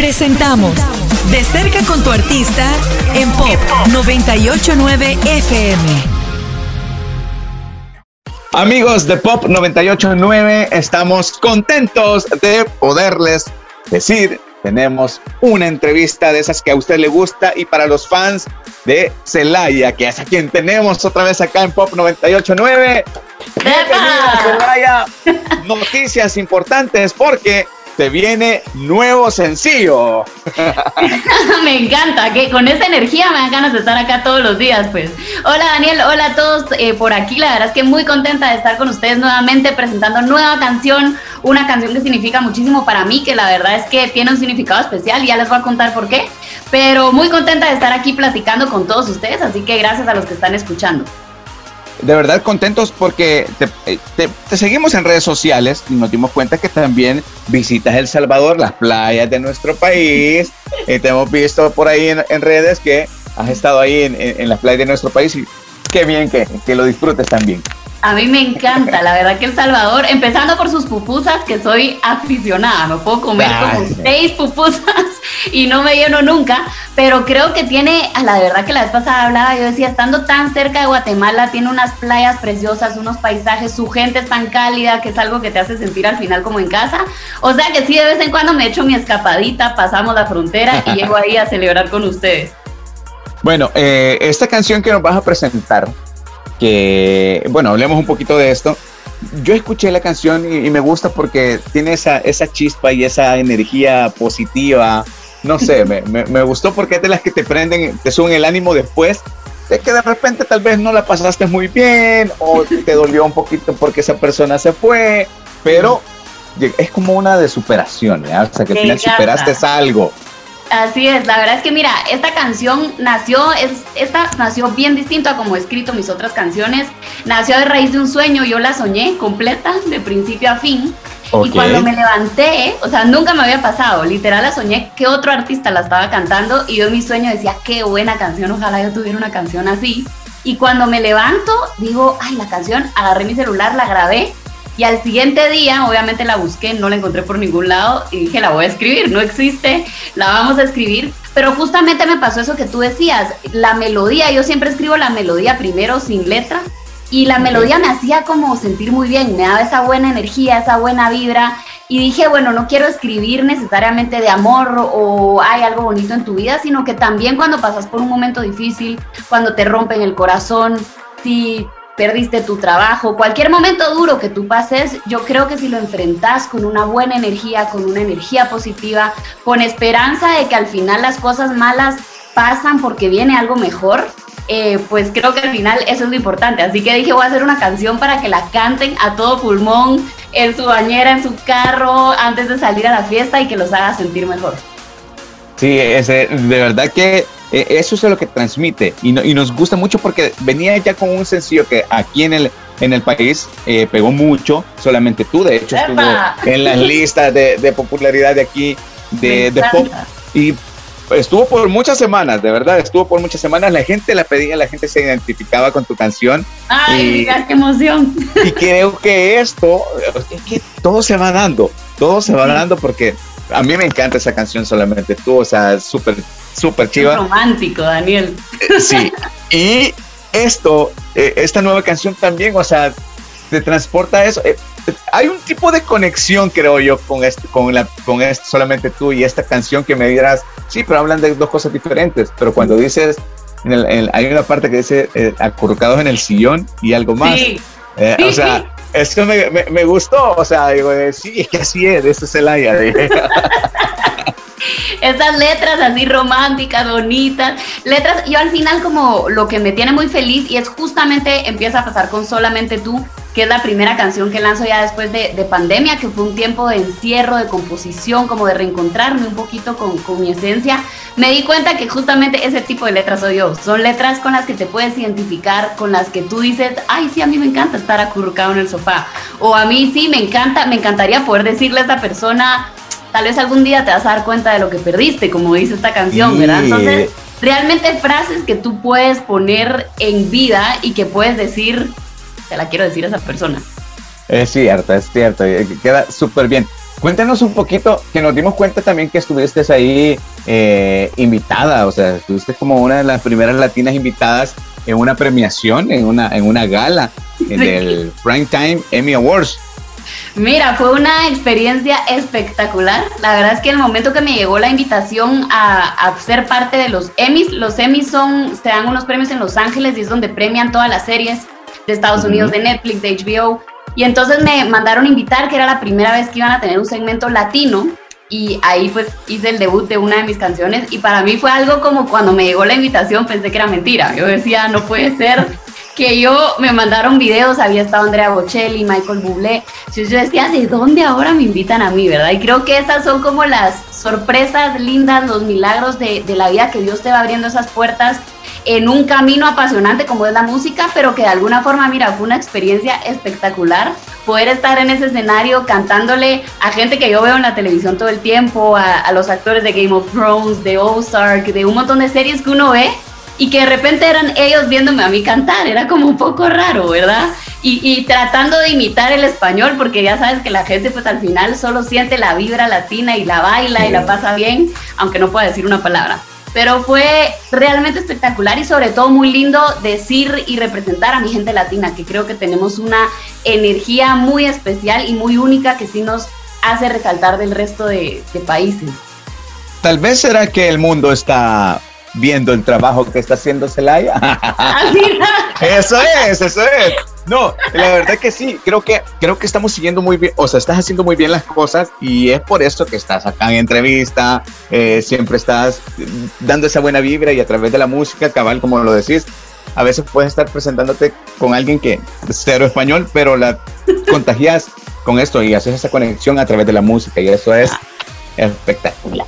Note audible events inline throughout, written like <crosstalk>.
Presentamos De cerca con tu artista en Pop 989 FM. Amigos de Pop 989, estamos contentos de poderles decir, tenemos una entrevista de esas que a usted le gusta y para los fans de Celaya, que es a quien tenemos otra vez acá en Pop 989. Bienvenida Celaya. <laughs> Noticias importantes porque te viene nuevo sencillo. <laughs> me encanta, que con esa energía me dan ganas de estar acá todos los días, pues. Hola Daniel, hola a todos eh, por aquí, la verdad es que muy contenta de estar con ustedes nuevamente presentando nueva canción, una canción que significa muchísimo para mí, que la verdad es que tiene un significado especial, ya les voy a contar por qué, pero muy contenta de estar aquí platicando con todos ustedes, así que gracias a los que están escuchando de verdad contentos porque te, te, seguimos en redes sociales y nos dimos cuenta que también visitas El Salvador, las playas de nuestro país. y te hemos visto por ahí en, redes que has estado ahí en, en, las playas de nuestro país y qué bien que, que lo disfrutes también. A mí me encanta, la verdad que El Salvador, empezando por sus pupusas, que soy aficionada, no puedo comer como seis pupusas y no me lleno nunca, pero creo que tiene, a la verdad que la vez pasada hablaba, yo decía, estando tan cerca de Guatemala, tiene unas playas preciosas, unos paisajes, su gente es tan cálida, que es algo que te hace sentir al final como en casa. O sea que sí, de vez en cuando me echo mi escapadita, pasamos la frontera y llego ahí a celebrar con ustedes. Bueno, eh, esta canción que nos vas a presentar, que, bueno, hablemos un poquito de esto. Yo escuché la canción y, me gusta porque tiene esa, esa chispa y esa energía positiva. No sé, me, me, gustó porque es de las que te prenden, te suben el ánimo después de que de repente tal vez no la pasaste muy bien o te dolió un poquito porque esa persona se fue, pero es como una de superación, o sea, que al final superaste algo. Así es, la verdad es que mira, esta canción nació, es, esta nació bien distinto a como he escrito mis otras canciones. Nació de raíz de un sueño, yo la soñé completa, de principio a fin. Y cuando me levanté, o sea, nunca me había pasado, literal la soñé que otro artista la estaba cantando y yo en mi sueño decía, qué buena canción, ojalá yo tuviera una canción así. Y cuando me levanto, digo, ay, la canción, agarré mi celular, la grabé y al siguiente día, obviamente la busqué, no la encontré por ningún lado y dije, la voy a escribir, no existe, la vamos a escribir. Pero justamente me pasó eso que tú decías, la melodía, yo siempre escribo la melodía primero sin letra y la melodía me hacía como sentir muy bien, me daba esa buena energía, esa buena vibra y dije, bueno, no quiero escribir necesariamente de amor o hay algo bonito en tu vida, sino que también cuando pasas por un momento difícil, cuando te rompen el corazón, si perdiste tu trabajo, cualquier momento duro que tú pases, yo creo que si lo enfrentas con una buena energía, con una energía positiva, con esperanza de que al final las cosas malas pasan porque viene algo mejor, eh, pues creo que al final eso es lo importante. Así que dije, voy a hacer una canción para que la canten a todo pulmón, en su bañera, en su carro, antes de salir a la fiesta y que los haga sentir mejor. Sí, ese, de verdad que eh, eso es lo que transmite. Y, y, nos gusta mucho porque venía ya con un sencillo que aquí en el, en el país eh, pegó mucho, solamente tú, de hecho estuvo en las listas de, de, popularidad de aquí de, de pop. y estuvo por muchas semanas, de verdad, estuvo por muchas semanas, la gente la pedía, la gente se identificaba con tu canción. Ay, qué emoción. Y creo que esto, es que todo se va dando, todo se va dando porque a mí me encanta esa canción solamente tú, o sea, súper súper chiva. romántico, Daniel. Eh, sí. Y esto, eh, esta nueva canción también, o sea, te transporta eso. Eh, hay un tipo de conexión, creo yo, con este, con la, con este, solamente tú y esta canción que me dirás, sí, pero hablan de dos cosas diferentes. Pero cuando dices, hay una parte que dice acurrucados en el sillón y algo más. Sí. O sea, es que me, me, gustó, o sea, digo, sí, es que así es, eso es el aire. <laughs> Esas letras así románticas, bonitas, letras, yo al final como lo que me tiene muy feliz y es justamente empieza a pasar con Solamente tú, que es la primera canción que lanzo ya después de, pandemia, que fue un tiempo de encierro, de composición, como de reencontrarme un poquito con, con, mi esencia, me di cuenta que justamente ese tipo de letras soy yo. Son letras con las que te puedes identificar, con las que tú dices, ay, sí, a mí me encanta estar acurrucado en el sofá. O a mí sí, me encanta, me encantaría poder decirle a esta persona, tal vez algún día te vas a dar cuenta de lo que perdiste, como dice esta canción, ¿verdad? Entonces, realmente frases que tú puedes poner en vida y que puedes decir, te la quiero decir a esa persona. Es cierto, es cierto, queda súper bien. Cuéntanos un poquito, que nos dimos cuenta también que estuviste ahí eh, invitada, o sea, estuviste como una de las primeras latinas invitadas en una premiación, en una, en una gala del Prime Time Emmy Awards. Mira, fue una experiencia espectacular. La verdad es que el momento que me llegó la invitación a, ser parte de los Emmys, los Emmys son, se dan unos premios en Los Ángeles y es donde premian todas las series de Estados Unidos, de Netflix, de HBO. Y entonces me mandaron invitar, que era la primera vez que iban a tener un segmento latino. Y ahí pues hice el debut de una de mis canciones y para mí fue algo como cuando me llegó la invitación pensé que era mentira. Yo decía, no puede ser que yo me mandaron videos, había estado Andrea Bocelli, Michael Bublé. Yo decía, ¿de dónde ahora me invitan a mí, verdad? Y creo que esas son como las sorpresas lindas, los milagros de, de la vida que Dios te va abriendo esas puertas en un camino apasionante como es la música, pero que de alguna forma, mira, fue una experiencia espectacular poder estar en ese escenario cantándole a gente que yo veo en la televisión todo el tiempo, a, a los actores de Game of Thrones, de Ozark, de un montón de series que uno ve y que de repente eran ellos viéndome a mí cantar, era como un poco raro, ¿verdad? Y, y, tratando de imitar el español, porque ya sabes que la gente pues al final solo siente la vibra latina y la baila y la pasa bien, aunque no pueda decir una palabra. Pero fue realmente espectacular y sobre todo muy lindo decir y representar a mi gente latina, que creo que tenemos una energía muy especial y muy única que sí nos hace resaltar del resto de, de países. Tal vez será que el mundo está viendo el trabajo que está haciendo Celaya. <laughs> eso es, eso es. No, la verdad que sí, creo que, creo que estamos siguiendo muy bien, o sea, estás haciendo muy bien las cosas y es por eso que estás acá en entrevista, eh, siempre estás dando esa buena vibra y a través de la música, cabal, como lo decís, a veces puedes estar presentándote con alguien que es cero español, pero la contagias con esto y haces esa conexión a través de la música y eso es espectacular.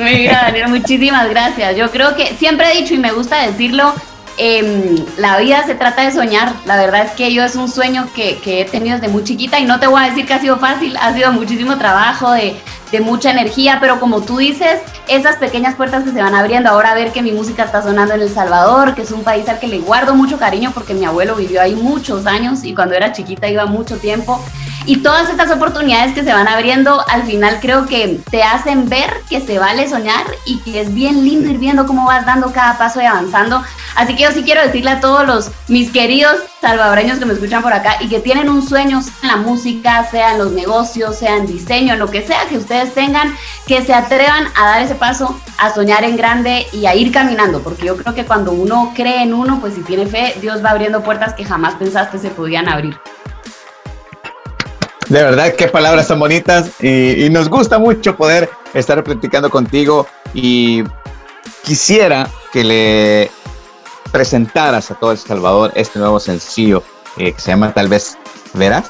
Daniel, muchísimas gracias. Yo creo que siempre he dicho y me gusta decirlo, em, la vida se trata de soñar. La verdad es que yo es un sueño que, que, he tenido desde muy chiquita y no te voy a decir que ha sido fácil, ha sido muchísimo trabajo, de, de, mucha energía, pero como tú dices, esas pequeñas puertas que se van abriendo, ahora ver que mi música está sonando en El Salvador, que es un país al que le guardo mucho cariño porque mi abuelo vivió ahí muchos años y cuando era chiquita iba mucho tiempo. Y todas estas oportunidades que se van abriendo, al final creo que te hacen ver que se vale soñar y que es bien lindo ir viendo cómo vas dando cada paso y avanzando. Así que yo sí quiero decirle a todos los mis queridos salvadoreños que me escuchan por acá y que tienen un sueño, sea en la música, sea en los negocios, sea en diseño, lo que sea que ustedes tengan, que se atrevan a dar ese paso, a soñar en grande y a ir caminando, porque yo creo que cuando uno cree en uno, pues si tiene fe, Dios va abriendo puertas que jamás pensaste se podían abrir. De verdad, qué palabras tan bonitas y, y, nos gusta mucho poder estar platicando contigo y quisiera que le presentaras a todo El Salvador este nuevo sencillo eh, que se llama Tal vez Verás.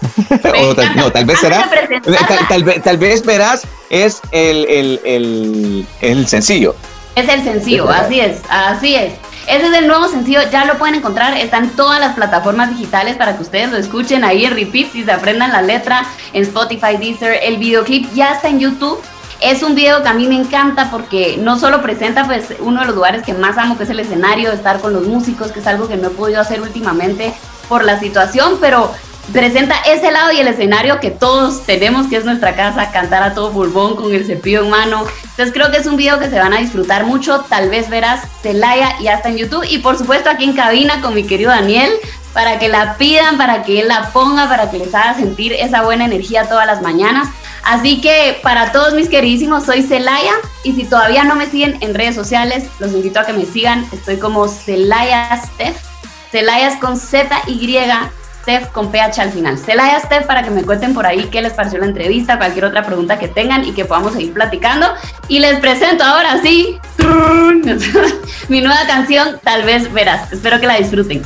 <laughs> o tal, no, tal vez será. Tal, tal, tal, vez Verás es el, el, el, el sencillo. Es el sencillo, así es, así es. Ese es el nuevo sencillo, ya lo pueden encontrar, está en todas las plataformas digitales para que ustedes lo escuchen ahí en repeat y se aprendan la letra en Spotify, Deezer. El videoclip ya está en YouTube. Es un video que a mí me encanta porque no solo presenta pues uno de los lugares que más amo, que es el escenario, estar con los músicos, que es algo que no he podido hacer últimamente por la situación, pero presenta ese lado y el escenario que todos tenemos, que es nuestra casa, cantar a todo pulmón con el cepillo en mano. Entonces creo que es un video que se van a disfrutar mucho, tal vez verás Celaya y hasta en YouTube y por supuesto aquí en cabina con mi querido Daniel para que la pidan, para que él la ponga, para que les haga sentir esa buena energía todas las mañanas. Así que para todos mis queridísimos, soy Celaya y si todavía no me siguen en redes sociales, los invito a que me sigan. Estoy como Celaya Steph. Celaya con Z Y Steph con PH al final. Celaya Steph para que me cuenten por ahí qué les pareció la entrevista, cualquier otra pregunta que tengan y que podamos seguir platicando. Y les presento ahora sí <laughs> mi nueva canción, tal vez verás. Espero que la disfruten.